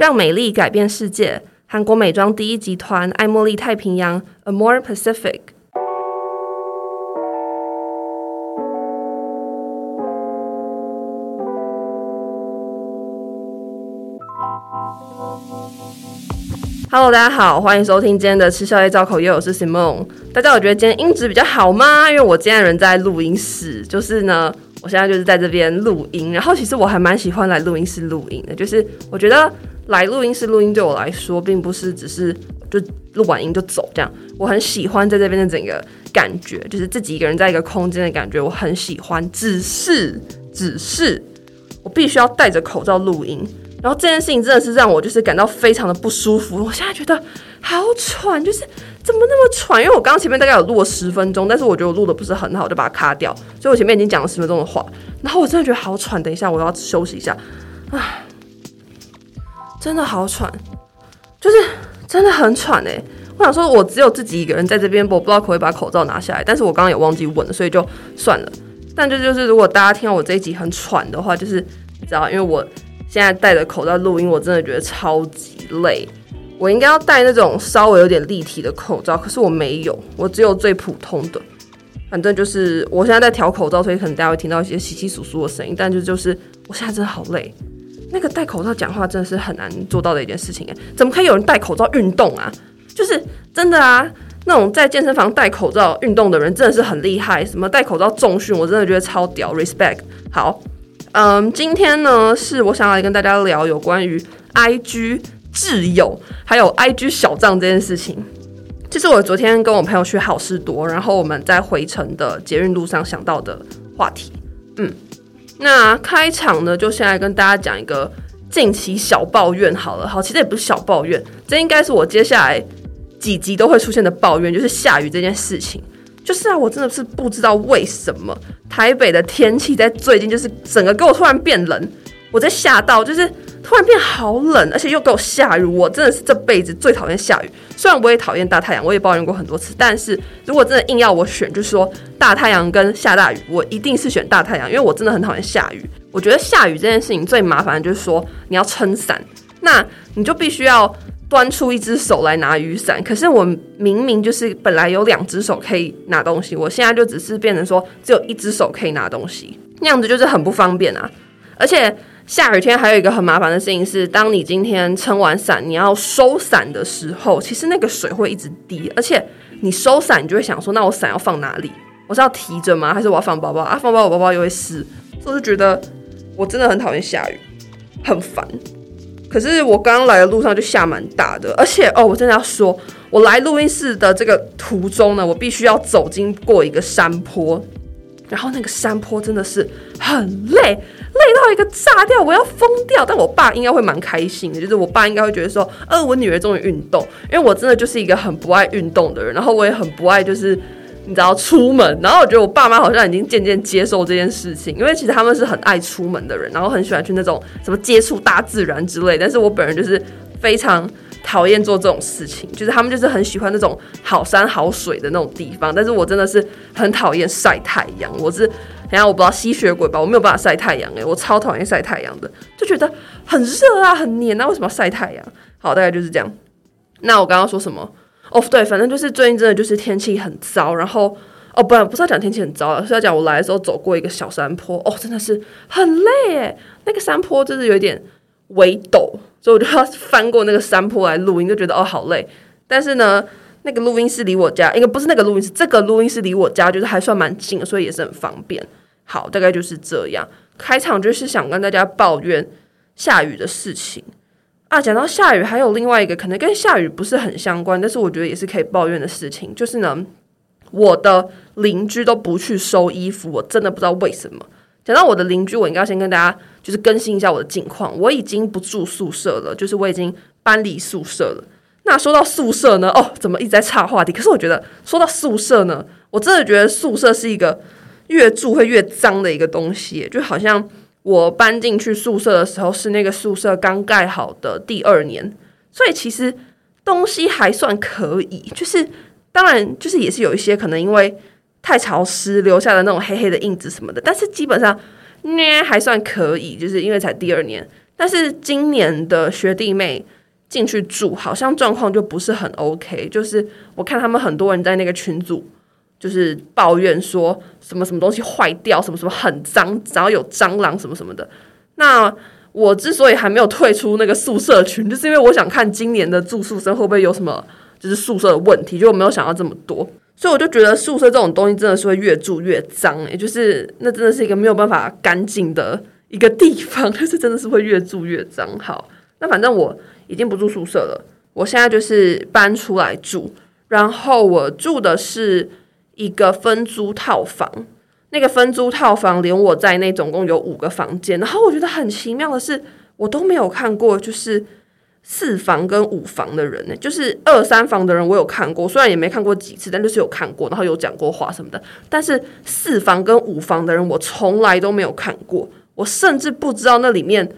让美丽改变世界。韩国美妆第一集团爱茉莉太平洋 Amore Pacific。Hello，大家好，欢迎收听今天的吃宵夜造口业，我是 Simon。大家有觉得今天音质比较好吗？因为我今天人在录音室，就是呢，我现在就是在这边录音。然后其实我还蛮喜欢来录音室录音的，就是我觉得。来录音室录音对我来说，并不是只是就录完音就走这样。我很喜欢在这边的整个感觉，就是自己一个人在一个空间的感觉，我很喜欢。只是，只是我必须要戴着口罩录音，然后这件事情真的是让我就是感到非常的不舒服。我现在觉得好喘，就是怎么那么喘？因为我刚刚前面大概有录了十分钟，但是我觉得我录的不是很好，就把它卡掉。所以我前面已经讲了十分钟的话，然后我真的觉得好喘。等一下，我要休息一下。唉。真的好喘，就是真的很喘哎！我想说，我只有自己一个人在这边，我不知道可不可以把口罩拿下来。但是我刚刚也忘记问了，所以就算了。但就就是，如果大家听到我这一集很喘的话，就是你知道，因为我现在戴着口罩录音，我真的觉得超级累。我应该要戴那种稍微有点立体的口罩，可是我没有，我只有最普通的。反正就是我现在在调口罩，所以可能大家会听到一些稀稀疏疏的声音。但就就是，我现在真的好累。那个戴口罩讲话真的是很难做到的一件事情哎，怎么可以有人戴口罩运动啊？就是真的啊，那种在健身房戴口罩运动的人真的是很厉害。什么戴口罩重训，我真的觉得超屌，respect。好，嗯，今天呢是我想来跟大家聊有关于 IG 挚友还有 IG 小账这件事情。这是我昨天跟我朋友去好事多，然后我们在回程的捷运路上想到的话题，嗯。那开场呢，就先来跟大家讲一个近期小抱怨好了。好，其实也不是小抱怨，这应该是我接下来几集都会出现的抱怨，就是下雨这件事情。就是啊，我真的是不知道为什么台北的天气在最近就是整个给我突然变冷，我在吓到，就是。突然变好冷，而且又给我下雨，我真的是这辈子最讨厌下雨。虽然我也讨厌大太阳，我也抱怨过很多次，但是如果真的硬要我选，就是说大太阳跟下大雨，我一定是选大太阳，因为我真的很讨厌下雨。我觉得下雨这件事情最麻烦的就是说你要撑伞，那你就必须要端出一只手来拿雨伞。可是我明明就是本来有两只手可以拿东西，我现在就只是变成说只有一只手可以拿东西，那样子就是很不方便啊，而且。下雨天还有一个很麻烦的事情是，当你今天撑完伞，你要收伞的时候，其实那个水会一直滴，而且你收伞，你就会想说，那我伞要放哪里？我是要提着吗？还是我要放包包啊？放包包，我包包又会湿，所以我觉得我真的很讨厌下雨，很烦。可是我刚刚来的路上就下蛮大的，而且哦，我真的要说，我来录音室的这个途中呢，我必须要走经过一个山坡。然后那个山坡真的是很累，累到一个炸掉，我要疯掉。但我爸应该会蛮开心的，就是我爸应该会觉得说，呃，我女儿终于运动，因为我真的就是一个很不爱运动的人，然后我也很不爱就是你知道出门。然后我觉得我爸妈好像已经渐渐接受这件事情，因为其实他们是很爱出门的人，然后很喜欢去那种什么接触大自然之类。但是我本人就是非常。讨厌做这种事情，就是他们就是很喜欢那种好山好水的那种地方，但是我真的是很讨厌晒太阳。我是，等下我不知道吸血鬼吧，我没有办法晒太阳诶，我超讨厌晒太阳的，就觉得很热啊，很黏啊，为什么要晒太阳？好，大概就是这样。那我刚刚说什么？哦，对，反正就是最近真的就是天气很糟，然后哦，不然不是要讲天气很糟了，是要讲我来的时候走过一个小山坡，哦，真的是很累诶，那个山坡就是有点微陡。所以我就要翻过那个山坡来录音，就觉得哦好累。但是呢，那个录音室离我家，应该不是那个录音室，这个录音室离我家就是还算蛮近，所以也是很方便。好，大概就是这样。开场就是想跟大家抱怨下雨的事情啊。讲到下雨，还有另外一个可能跟下雨不是很相关，但是我觉得也是可以抱怨的事情，就是呢，我的邻居都不去收衣服，我真的不知道为什么。讲到我的邻居，我应该先跟大家就是更新一下我的近况。我已经不住宿舍了，就是我已经搬离宿舍了。那说到宿舍呢，哦，怎么一直在岔话题？可是我觉得说到宿舍呢，我真的觉得宿舍是一个越住会越脏的一个东西。就好像我搬进去宿舍的时候，是那个宿舍刚盖好的第二年，所以其实东西还算可以。就是当然，就是也是有一些可能因为。太潮湿留下的那种黑黑的印子什么的，但是基本上呢还算可以，就是因为才第二年。但是今年的学弟妹进去住，好像状况就不是很 OK。就是我看他们很多人在那个群组，就是抱怨说什么什么东西坏掉，什么什么很脏，然后有蟑螂什么什么的。那我之所以还没有退出那个宿舍群，就是因为我想看今年的住宿生会不会有什么就是宿舍的问题，就我没有想到这么多。所以我就觉得宿舍这种东西真的是会越住越脏，也就是那真的是一个没有办法干净的一个地方，就是真的是会越住越脏。好，那反正我已经不住宿舍了，我现在就是搬出来住，然后我住的是一个分租套房，那个分租套房连我在内总共有五个房间，然后我觉得很奇妙的是，我都没有看过，就是。四房跟五房的人呢，就是二三房的人我有看过，虽然也没看过几次，但就是有看过，然后有讲过话什么的。但是四房跟五房的人，我从来都没有看过，我甚至不知道那里面，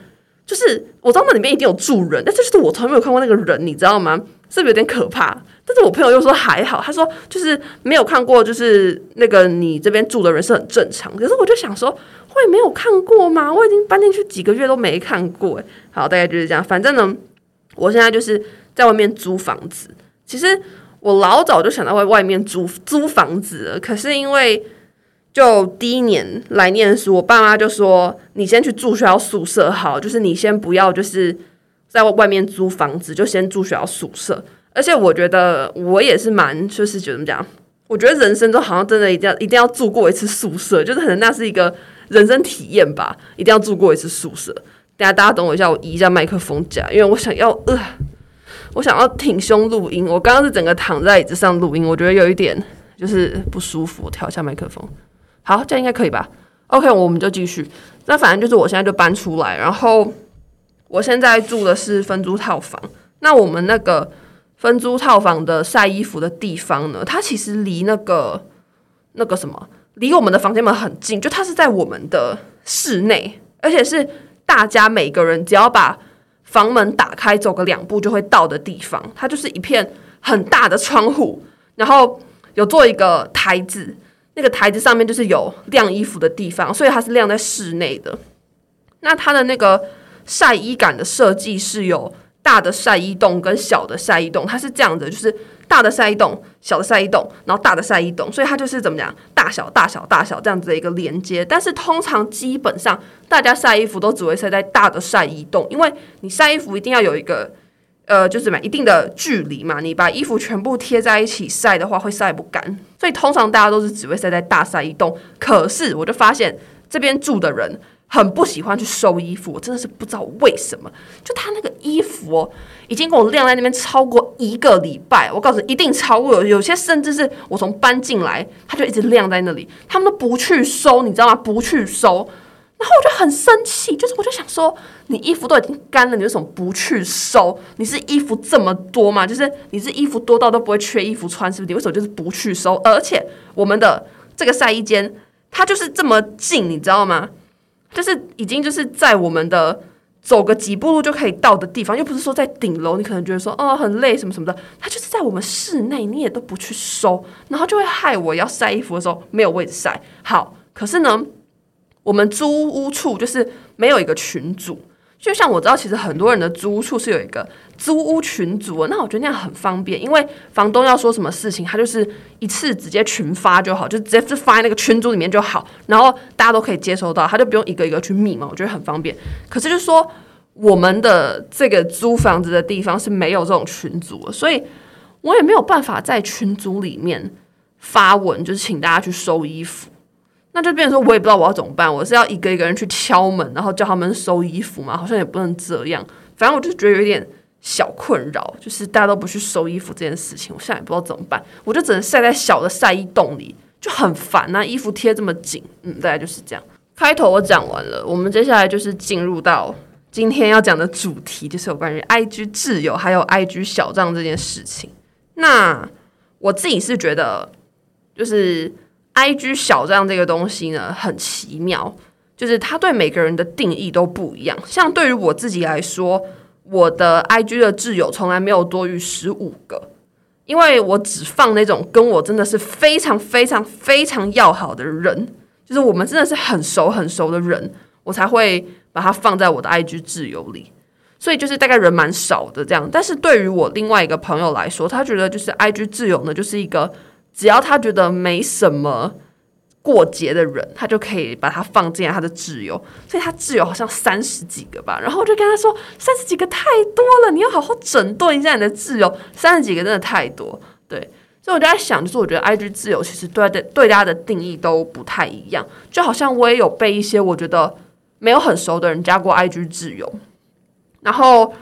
就是我知道那里面一定有住人，但就是我从来没有看过那个人，你知道吗？是不是有点可怕？但是我朋友又说还好，他说就是没有看过，就是那个你这边住的人是很正常。可是我就想说，会没有看过吗？我已经搬进去几个月都没看过，好，大概就是这样，反正呢。我现在就是在外面租房子。其实我老早就想到在外面租租房子了，可是因为就第一年来念书，我爸妈就说：“你先去住学校宿舍好，就是你先不要就是在外面租房子，就先住学校宿舍。”而且我觉得我也是蛮就是觉得怎么讲？我觉得人生中好像真的一定要一定要住过一次宿舍，就是可能那是一个人生体验吧，一定要住过一次宿舍。大家等我一下，我移一下麦克风架，因为我想要呃，我想要挺胸录音。我刚刚是整个躺在椅子上录音，我觉得有一点就是不舒服。我调一下麦克风，好，这样应该可以吧？OK，我们就继续。那反正就是我现在就搬出来，然后我现在住的是分租套房。那我们那个分租套房的晒衣服的地方呢，它其实离那个那个什么，离我们的房间门很近，就它是在我们的室内，而且是。大家每个人只要把房门打开，走个两步就会到的地方，它就是一片很大的窗户，然后有做一个台子，那个台子上面就是有晾衣服的地方，所以它是晾在室内的。那它的那个晒衣杆的设计是有大的晒衣洞跟小的晒衣洞，它是这样的，就是。大的晒衣洞，小的晒衣洞，然后大的晒衣洞，所以它就是怎么讲，大小大小大小这样子的一个连接。但是通常基本上大家晒衣服都只会晒在大的晒衣洞，因为你晒衣服一定要有一个呃，就是什么一定的距离嘛。你把衣服全部贴在一起晒的话，会晒不干。所以通常大家都是只会晒在大晒衣洞。可是我就发现这边住的人。很不喜欢去收衣服，我真的是不知道为什么。就他那个衣服哦，已经给我晾在那边超过一个礼拜。我告诉你，一定超过有，有些甚至是我从搬进来，他就一直晾在那里，他们都不去收，你知道吗？不去收，然后我就很生气，就是我就想说，你衣服都已经干了，你为什么不去收？你是衣服这么多吗？就是你是衣服多到都不会缺衣服穿，是不是？你为什么就是不去收？而且我们的这个晒衣间，它就是这么近，你知道吗？就是已经就是在我们的走个几步路就可以到的地方，又不是说在顶楼，你可能觉得说哦很累什么什么的，它就是在我们室内，你也都不去收，然后就会害我要晒衣服的时候没有位置晒。好，可是呢，我们租屋处就是没有一个群组。就像我知道，其实很多人的租屋处是有一个租屋群组，那我觉得那样很方便，因为房东要说什么事情，他就是一次直接群发就好，就直接发在那个群组里面就好，然后大家都可以接收到，他就不用一个一个去密嘛，我觉得很方便。可是就是说，我们的这个租房子的地方是没有这种群组，所以我也没有办法在群组里面发文，就是请大家去收衣服。那就变成说，我也不知道我要怎么办。我是要一个一个人去敲门，然后叫他们收衣服吗？好像也不能这样。反正我就觉得有点小困扰，就是大家都不去收衣服这件事情，我现在也不知道怎么办。我就只能晒在小的晒衣洞里，就很烦那、啊。衣服贴这么紧，嗯，大概就是这样。开头我讲完了，我们接下来就是进入到今天要讲的主题，就是有关于 IG 挚友还有 IG 小账这件事情。那我自己是觉得，就是。I G 小账这个东西呢，很奇妙，就是它对每个人的定义都不一样。像对于我自己来说，我的 I G 的挚友从来没有多于十五个，因为我只放那种跟我真的是非常非常非常要好的人，就是我们真的是很熟很熟的人，我才会把它放在我的 IG 挚友里，所以就是大概人蛮少的这样。但是对于我另外一个朋友来说，他觉得就是 IG 挚友呢，就是一个只要他觉得没什么。过节的人，他就可以把他放进来他的挚友，所以他挚友好像三十几个吧。然后我就跟他说，三十几个太多了，你要好好整顿一下你的挚友，三十几个真的太多。对，所以我就在想，就是我觉得 IG 挚友其实对对对大家的定义都不太一样，就好像我也有被一些我觉得没有很熟的人加过 IG 挚友，然后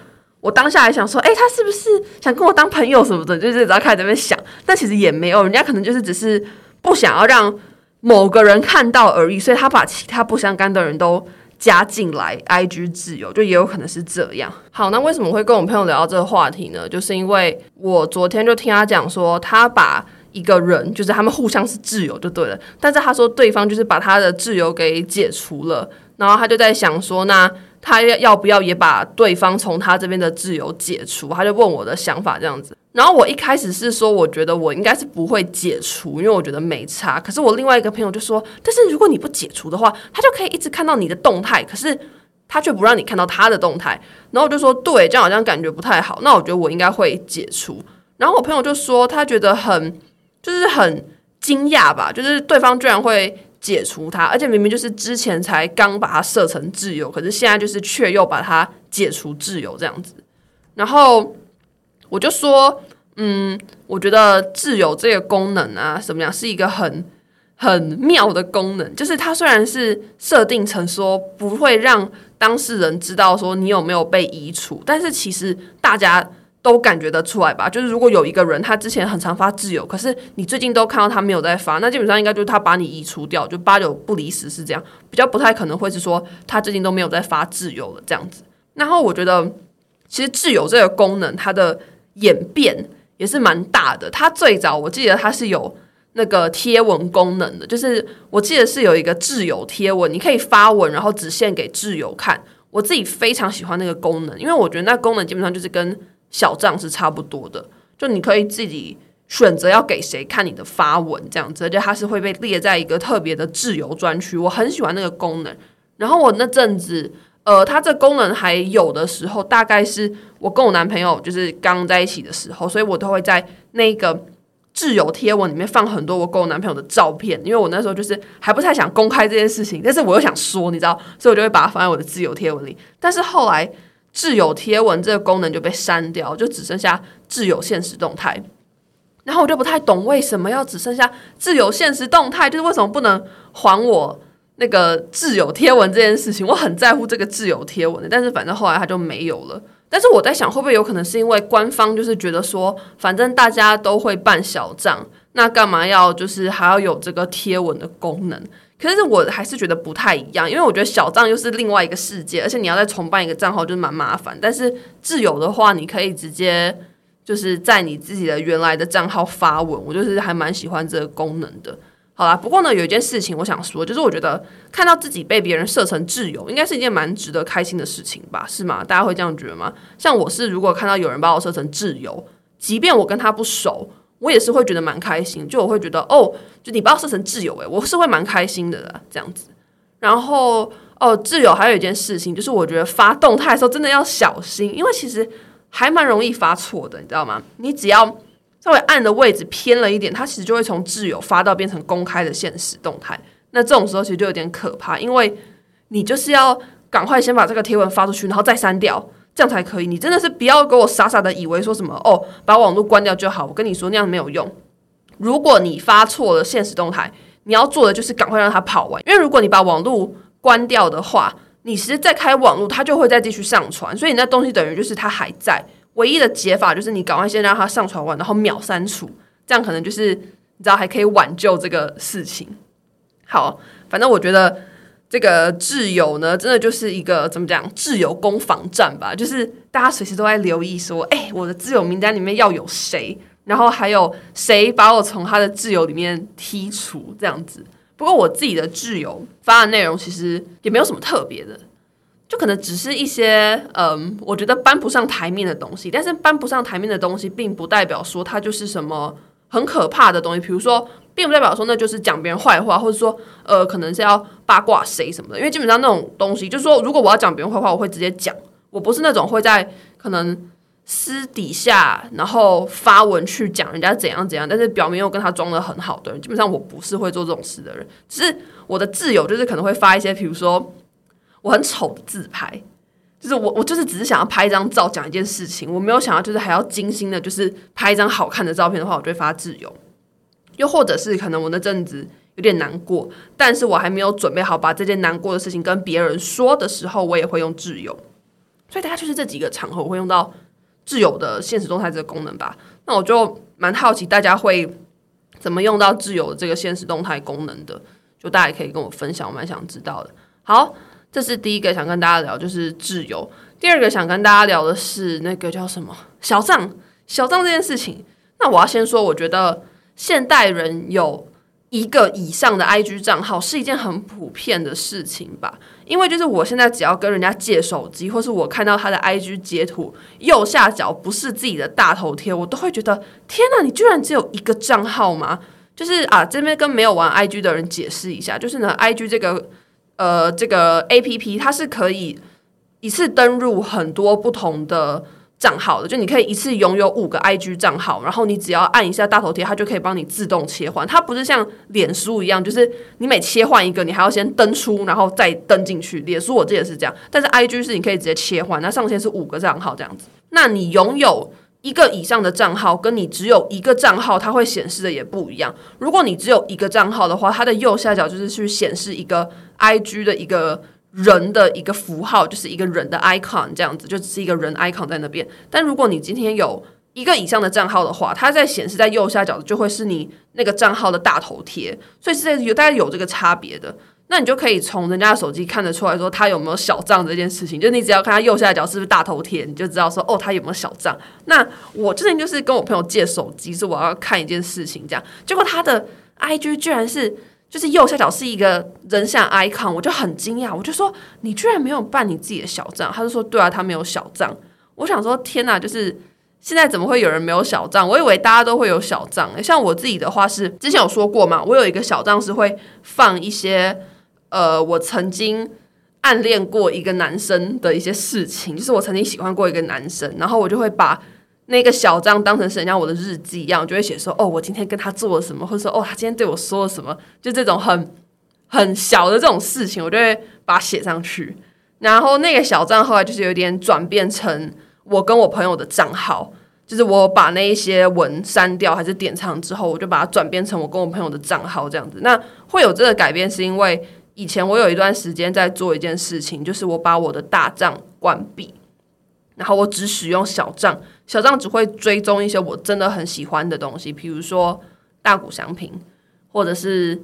我当下还想说，哎，他是不是想跟我当朋友什么的？就是只要开始在那边想，但其实也没有，人家可能就是只是不想要让。某个人看到而已，所以他把其他不相干的人都加进来，IG 挚友就也有可能是这样。好，那为什么会跟我朋友聊到这个话题呢？就是因为我昨天就听他讲说，他把一个人，就是他们互相是挚友就对了，但是他说对方就是把他的挚友给解除了，然后他就在想说，那他要不要也把对方从他这边的自由解除？他就问我的想法这样子。然后我一开始是说，我觉得我应该是不会解除，因为我觉得没差。可是我另外一个朋友就说，但是如果你不解除的话，他就可以一直看到你的动态，可是他却不让你看到他的动态。然后我就说，对，这样好像感觉不太好。那我觉得我应该会解除。然后我朋友就说，他觉得很就是很惊讶吧，就是对方居然会解除他，而且明明就是之前才刚把他设成自由，可是现在就是却又把他解除自由这样子。然后。我就说，嗯，我觉得自由这个功能啊，什么样是一个很很妙的功能。就是它虽然是设定成说不会让当事人知道说你有没有被移除，但是其实大家都感觉得出来吧。就是如果有一个人他之前很常发挚友，可是你最近都看到他没有在发，那基本上应该就是他把你移除掉，就八九不离十是这样，比较不太可能会是说他最近都没有在发挚友了这样子。然后我觉得其实挚友这个功能它的。演变也是蛮大的。它最早我记得它是有那个贴文功能的，就是我记得是有一个挚友贴文，你可以发文，然后只献给挚友看。我自己非常喜欢那个功能，因为我觉得那功能基本上就是跟小账是差不多的，就你可以自己选择要给谁看你的发文这样子，而且它是会被列在一个特别的自由专区。我很喜欢那个功能。然后我那阵子。呃，它这功能还有的时候，大概是我跟我男朋友就是刚在一起的时候，所以我都会在那个自由贴文里面放很多我跟我男朋友的照片，因为我那时候就是还不太想公开这件事情，但是我又想说，你知道，所以我就会把它放在我的自由贴文里。但是后来挚友贴文这个功能就被删掉，就只剩下挚友限时动态。然后我就不太懂为什么要只剩下挚友限时动态，就是为什么不能还我？那个挚友贴文这件事情，我很在乎这个挚友贴文的，但是反正后来他就没有了。但是我在想，会不会有可能是因为官方就是觉得说，反正大家都会办小账，那干嘛要就是还要有这个贴文的功能？可是我还是觉得不太一样，因为我觉得小账又是另外一个世界，而且你要再重办一个账号就是蛮麻烦。但是挚友的话，你可以直接就是在你自己的原来的账号发文，我就是还蛮喜欢这个功能的。好啦，不过呢，有一件事情我想说，就是我觉得看到自己被别人设成挚友，应该是一件蛮值得开心的事情吧？是吗？大家会这样觉得吗？像我是，如果看到有人把我设成挚友，即便我跟他不熟，我也是会觉得蛮开心。就我会觉得，哦，就你把我设成挚友，诶，我是会蛮开心的啦，这样子。然后，哦，挚友还有一件事情，就是我觉得发动态的时候真的要小心，因为其实还蛮容易发错的，你知道吗？你只要。稍微按的位置偏了一点，它其实就会从挚友发到变成公开的现实动态。那这种时候其实就有点可怕，因为你就是要赶快先把这个贴文发出去，然后再删掉，这样才可以。你真的是不要给我傻傻的以为说什么哦，把网络关掉就好。我跟你说那样没有用。如果你发错了现实动态，你要做的就是赶快让它跑完，因为如果你把网络关掉的话，你其实再开网络，它就会再继续上传，所以你那东西等于就是它还在。唯一的解法就是你赶快先让它上传完，然后秒删除，这样可能就是你知道还可以挽救这个事情。好，反正我觉得这个挚友呢，真的就是一个怎么讲，挚友攻防战吧。就是大家随时都在留意说，哎、我的挚友名单里面要有谁，然后还有谁把我从他的挚友里面剔除这样子。不过我自己的挚友发的内容其实也没有什么特别的。就可能只是一些嗯，我觉得搬不上台面的东西，但是搬不上台面的东西，并不代表说它就是什么很可怕的东西。比如说并不代表说那就是讲别人坏话，或者说呃可能是要八卦谁什么的。因为基本上那种东西，就是说如果我要讲别人坏话，我会直接讲，我不是那种会在可能私底下然后发文去讲人家怎样怎样，但是表面又跟他装得很好的人。基本上我不是会做这种事的人，只是我的挚友就是可能会发一些，比如说我很丑的自拍。就是我，我就是只是想要拍一张照，讲一件事情，我没有想要就是还要精心的，就是拍一张好看的照片的话，我就会发自由。又或者是可能我那阵子有点难过，但是我还没有准备好把这件难过的事情跟别人说的时候，我也会用挚友。所以大概就是这几个场合我会用到挚友的现实动态这个功能吧。那我就蛮好奇大家会怎么用到挚友的这个现实动态功能的，就大家也可以跟我分享，我蛮想知道的。好。这是第一个想跟大家聊，就是挚友。第二个想跟大家聊的是那个叫什么小账，小账这件事情。那我要先说，我觉得现代人有一个以上的 IG 账号是一件很普遍的事情吧。因为就是我现在只要跟人家借手机，或是我看到他的 IG 截图，右下角不是自己的大头贴，我都会觉得天哪，你居然只有一个账号吗？就是啊，这边跟没有玩 IG 的人解释一下，就是呢，IG 这个。呃，这个 A P P 它是可以一次登入很多不同的账号的，就你可以一次拥有五个 I G 账号，然后你只要按一下大头贴，它就可以帮你自动切换。它不是像脸书一样，就是你每切换一个，你还要先登出，然后再登进去。脸书我记得是这样，但是 I G 是你可以直接切换，那上限是五个账号这样子。那你拥有一个以上的账号，跟你只有一个账号，它会显示的也不一样。如果你只有一个账号的话，它的右下角就是去显示一个。I G 的一个人的一个符号，就是一个人的 icon，这样子就只是一个人 icon 在那边。但如果你今天有一个以上的账号的话，它在显示在右下角的就会是你那个账号的大头贴，所以是在有大概有这个差别的。那你就可以从人家的手机看得出来说他有没有小账这件事情。就你只要看他右下角是不是大头贴，你就知道说哦，他有没有小账。那我之前就是跟我朋友借手机，是我要看一件事情，这样结果他的 I G 居然是。就是右下角是一个人像 icon，我就很惊讶，我就说你居然没有办你自己的小账？他就说对啊，他没有小账。我想说天哪，就是现在怎么会有人没有小账？我以为大家都会有小账。像我自己的话是之前有说过嘛，我有一个小账是会放一些呃我曾经暗恋过一个男生的一些事情，就是我曾经喜欢过一个男生，然后我就会把。那个小账当成是人家我的日记一样，就会写说哦，我今天跟他做了什么，或者说哦，他今天对我说了什么，就这种很很小的这种事情，我就会把它写上去。然后那个小账后来就是有点转变成我跟我朋友的账号，就是我把那一些文删掉还是点藏之后，我就把它转变成我跟我朋友的账号这样子。那会有这个改变，是因为以前我有一段时间在做一件事情，就是我把我的大账关闭。然后我只使用小账，小账只会追踪一些我真的很喜欢的东西，比如说大谷祥平，或者是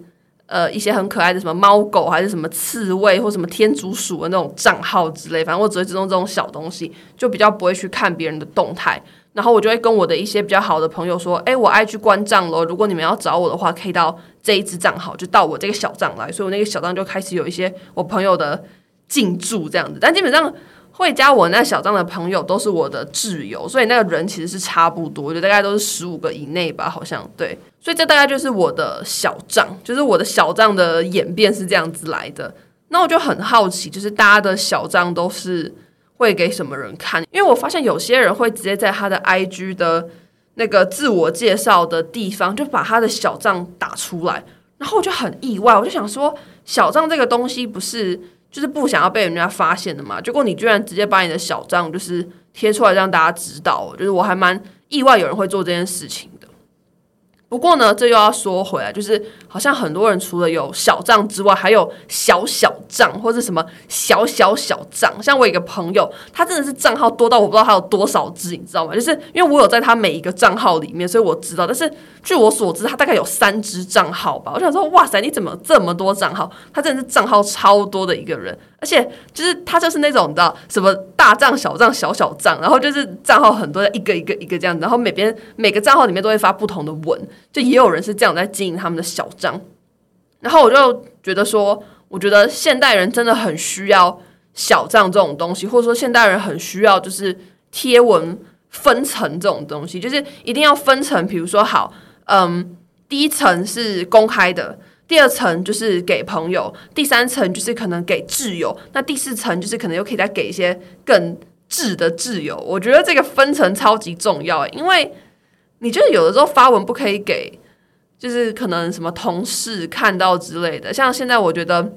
呃一些很可爱的什么猫狗，还是什么刺猬或什么天竺鼠的那种账号之类。反正我只会追踪这种小东西，就比较不会去看别人的动态。然后我就会跟我的一些比较好的朋友说：“哎，我 IG 关账了，如果你们要找我的话，可以到这一支账号，就到我这个小账来。”所以我那个小账就开始有一些我朋友的进驻这样子，但基本上。会加我那小账的朋友都是我的挚友，所以那个人其实是差不多，就大概都是十五个以内吧，好像对。所以这大概就是我的小账，就是我的小账的演变是这样子来的。那我就很好奇，就是大家的小账都是会给什么人看？因为我发现有些人会直接在他的 IG 的那个自我介绍的地方就把他的小账打出来，然后我就很意外，我就想说，小账这个东西不是。就是不想要被人家发现的嘛，结果你居然直接把你的小账就是贴出来让大家知道，就是我还蛮意外有人会做这件事情的。不过呢，这又要说回来，就是好像很多人除了有小账之外，还有小小账或者什么小小小账。像我一个朋友，他真的是账号多到我不知道他有多少只，你知道吗？就是因为我有在他每一个账号里面，所以我知道。但是据我所知，他大概有三只账号吧。我想说，哇塞，你怎么这么多账号？他真的是账号超多的一个人。而且就是他就是那种的什么大账小账小小账，然后就是账号很多，一个一个一个这样，然后每边每个账号里面都会发不同的文，就也有人是这样在经营他们的小账。然后我就觉得说，我觉得现代人真的很需要小账这种东西，或者说现代人很需要就是贴文分层这种东西，就是一定要分层。比如说好，嗯，第一层是公开的，第二层就是给朋友，第三层就是可能给挚友，那第四层就是可能又可以再给一些更挚的挚友。我觉得这个分层超级重要，因为你就是有的时候发文不可以给，就是可能什么同事看到之类的。像现在我觉得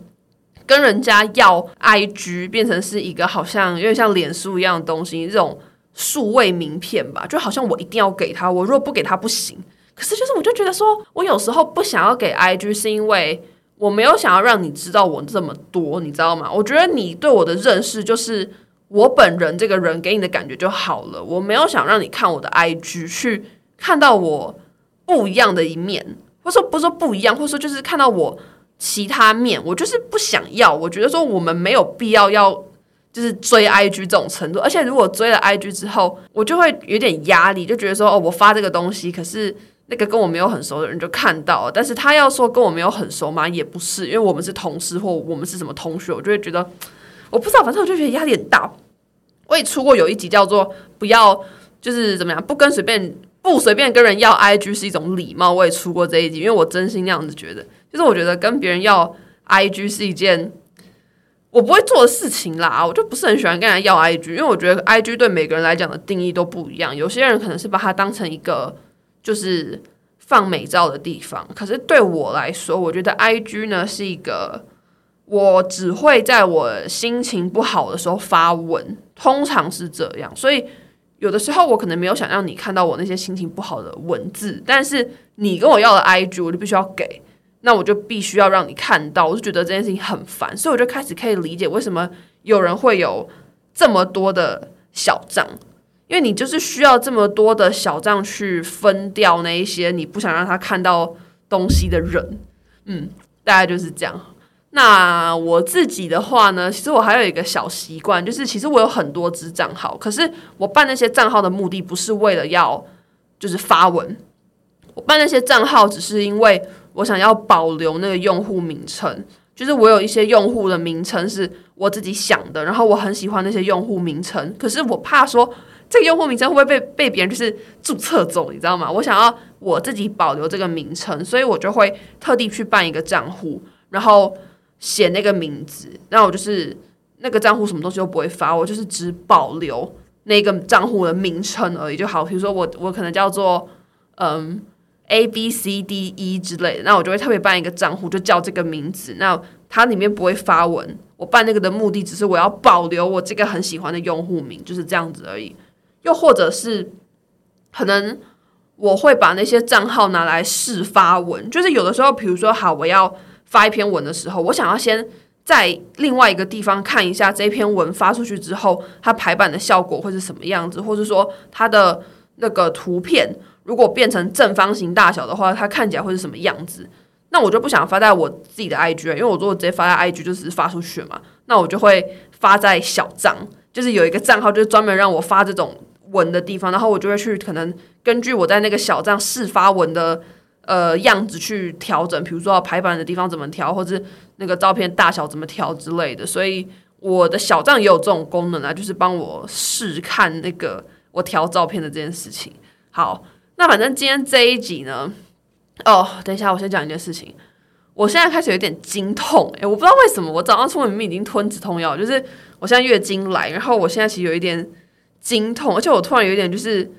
跟人家要 IG 变成是一个好像有点像脸书一样的东西，这种数位名片吧，就好像我一定要给他，我如果不给他不行。可是，就是我就觉得说，我有时候不想要给 IG，是因为我没有想要让你知道我这么多，你知道吗？我觉得你对我的认识就是我本人这个人给你的感觉就好了。我没有想让你看我的 IG 去看到我不一样的一面，或者说不是说不一样，或者说就是看到我其他面，我就是不想要。我觉得说我们没有必要要就是追 IG 这种程度，而且如果追了 IG 之后，我就会有点压力，就觉得说哦，我发这个东西，可是。那个跟我没有很熟的人就看到了，但是他要说跟我没有很熟嘛，也不是，因为我们是同事或我们是什么同学，我就会觉得我不知道，反正我就觉得压力很大。我也出过有一集叫做不要就是怎么样，不跟随便不随便跟人要 IG 是一种礼貌。我也出过这一集，因为我真心那样子觉得，就是我觉得跟别人要 IG 是一件我不会做的事情啦，我就不是很喜欢跟人要 IG，因为我觉得 IG 对每个人来讲的定义都不一样，有些人可能是把它当成一个。就是放美照的地方，可是对我来说，我觉得 IG 呢是一个我只会在我心情不好的时候发文，通常是这样。所以有的时候我可能没有想让你看到我那些心情不好的文字，但是你跟我要的 IG，我就必须要给，那我就必须要让你看到。我就觉得这件事情很烦，所以我就开始可以理解为什么有人会有这么多的小账。因为你就是需要这么多的小账去分掉那一些你不想让他看到东西的人，嗯，大概就是这样。那我自己的话呢，其实我还有一个小习惯，就是其实我有很多支账号，可是我办那些账号的目的不是为了要就是发文，我办那些账号只是因为我想要保留那个用户名称，就是我有一些用户的名称是我自己想的，然后我很喜欢那些用户名称，可是我怕说。这个用户名称会不会被被别人就是注册走？你知道吗？我想要我自己保留这个名称，所以我就会特地去办一个账户，然后写那个名字。那我就是那个账户什么东西都不会发，我就是只保留那个账户的名称而已就好。比如说我我可能叫做嗯 A B C D E 之类的，那我就会特别办一个账户，就叫这个名字。那它里面不会发文，我办那个的目的只是我要保留我这个很喜欢的用户名，就是这样子而已。又或者是，可能我会把那些账号拿来试发文，就是有的时候，比如说，好，我要发一篇文的时候，我想要先在另外一个地方看一下这篇文发出去之后，它排版的效果会是什么样子，或者说它的那个图片如果变成正方形大小的话，它看起来会是什么样子？那我就不想发在我自己的 IG，因为我如果直接发在 IG 就是发出去嘛，那我就会发在小账，就是有一个账号就是专门让我发这种。文的地方，然后我就会去可能根据我在那个小账试发文的呃样子去调整，比如说排版的地方怎么调，或者那个照片大小怎么调之类的。所以我的小账也有这种功能啊，就是帮我试看那个我调照片的这件事情。好，那反正今天这一集呢，哦，等一下我先讲一件事情，我现在开始有点经痛，诶，我不知道为什么，我早上出门明明已经吞止痛药，就是我现在月经来，然后我现在其实有一点。经痛，而且我突然有一点就是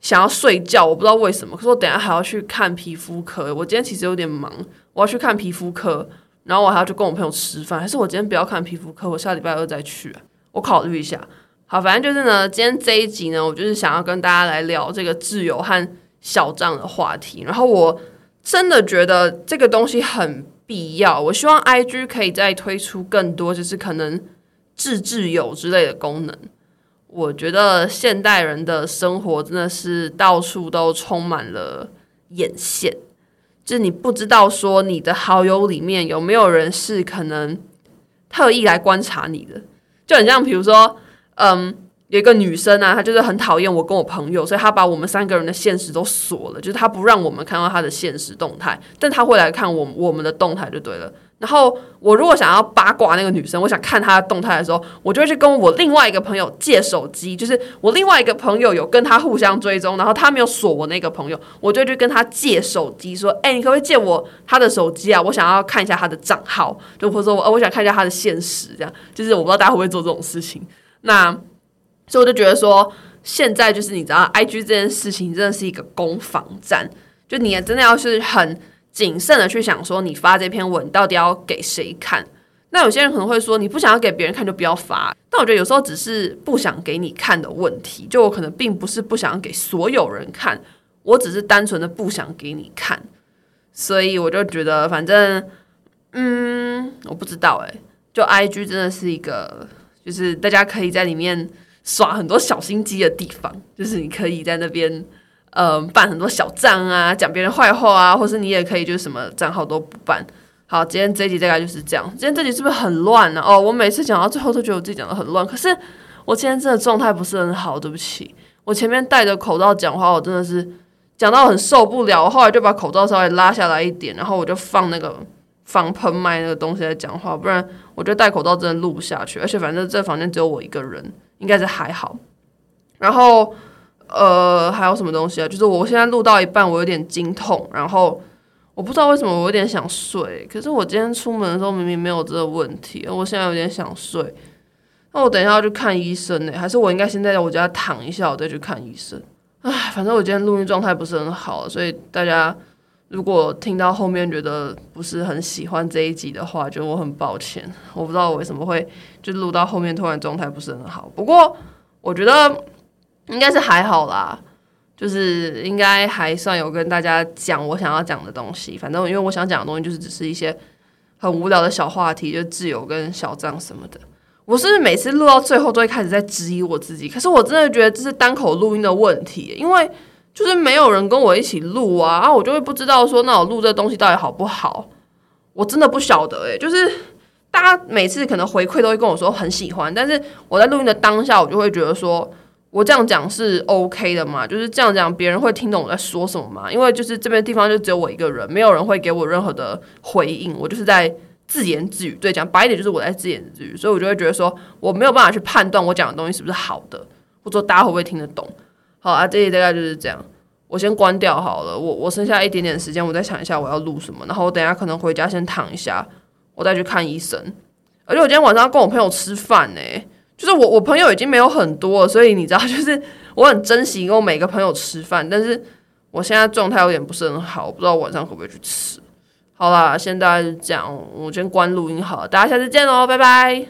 想要睡觉，我不知道为什么。可是我等下还要去看皮肤科，我今天其实有点忙，我要去看皮肤科，然后我还要去跟我朋友吃饭，还是我今天不要看皮肤科，我下礼拜二再去？我考虑一下。好，反正就是呢，今天这一集呢，我就是想要跟大家来聊这个挚友和小账的话题。然后我真的觉得这个东西很必要，我希望 IG 可以再推出更多，就是可能挚挚友之类的功能。我觉得现代人的生活真的是到处都充满了眼线，就是你不知道说你的好友里面有没有人是可能特意来观察你的，就很像比如说，嗯，有一个女生啊，她就是很讨厌我跟我朋友，所以她把我们三个人的现实都锁了，就是她不让我们看到她的现实动态，但她会来看我我们的动态就对了。然后我如果想要八卦那个女生，我想看她的动态的时候，我就会去跟我另外一个朋友借手机，就是我另外一个朋友有跟她互相追踪，然后他没有锁我那个朋友，我就去跟他借手机，说：“哎，你可不可以借我他的手机啊？我想要看一下他的账号，就或者说我我想看一下他的现实，这样就是我不知道大家会不会做这种事情。那所以我就觉得说，现在就是你知道，IG 这件事情真的是一个攻防战，就你也真的要是很。谨慎的去想说，你发这篇文到底要给谁看？那有些人可能会说，你不想要给别人看就不要发。但我觉得有时候只是不想给你看的问题，就我可能并不是不想给所有人看，我只是单纯的不想给你看。所以我就觉得，反正，嗯，我不知道诶，就 IG 真的是一个，就是大家可以在里面耍很多小心机的地方，就是你可以在那边。呃，办很多小账啊，讲别人坏话啊，或是你也可以就是什么账号都不办。好，今天这一集大概就是这样。今天这集是不是很乱呢？哦，我每次讲到最后都觉得我自己讲的很乱，可是我今天真的状态不是很好，对不起。我前面戴着口罩讲话，我真的是讲到很受不了，我后来就把口罩稍微拉下来一点，然后我就放那个防喷麦那个东西来讲话，不然我觉得戴口罩真的录不下去。而且反正这房间只有我一个人，应该是还好。然后。呃，还有什么东西啊？就是我现在录到一半，我有点经痛，然后我不知道为什么我有点想睡。可是我今天出门的时候明明没有这个问题，我现在有点想睡。那我等一下要去看医生呢？还是我应该先在我家躺一下，我再去看医生？唉，反正我今天录音状态不是很好，所以大家如果听到后面觉得不是很喜欢这一集的话，就我很抱歉。我不知道我为什么会就录到后面突然状态不是很好。不过我觉得。应该是还好啦，就是应该还算有跟大家讲我想要讲的东西。反正因为我想讲的东西就是只是一些很无聊的小话题，就自由跟小账什么的。我是每次录到最后都会开始在质疑我自己，可是我真的觉得这是单口录音的问题，因为就是没有人跟我一起录啊，啊，我就会不知道说那我录这东西到底好不好，我真的不晓得诶，就是大家每次可能回馈都会跟我说很喜欢，但是我在录音的当下，我就会觉得说。我这样讲是 OK 的嘛？就是这样讲，别人会听懂我在说什么吗？因为就是这边地方就只有我一个人，没有人会给我任何的回应，我就是在自言自语。对，讲白一点就是我在自言自语，所以我就会觉得说我没有办法去判断我讲的东西是不是好的，或者大家会不会听得懂。好啊，这里大概就是这样。我先关掉好了，我我剩下一点点时间，我再想一下我要录什么，然后我等下可能回家先躺一下，我再去看医生。而且我今天晚上要跟我朋友吃饭呢。就是我，我朋友已经没有很多了，所以你知道，就是我很珍惜跟我每个朋友吃饭，但是我现在状态有点不是很好，我不知道晚上可不可以去吃。好啦，现在是这样，我先关录音好了，大家下次见喽，拜拜。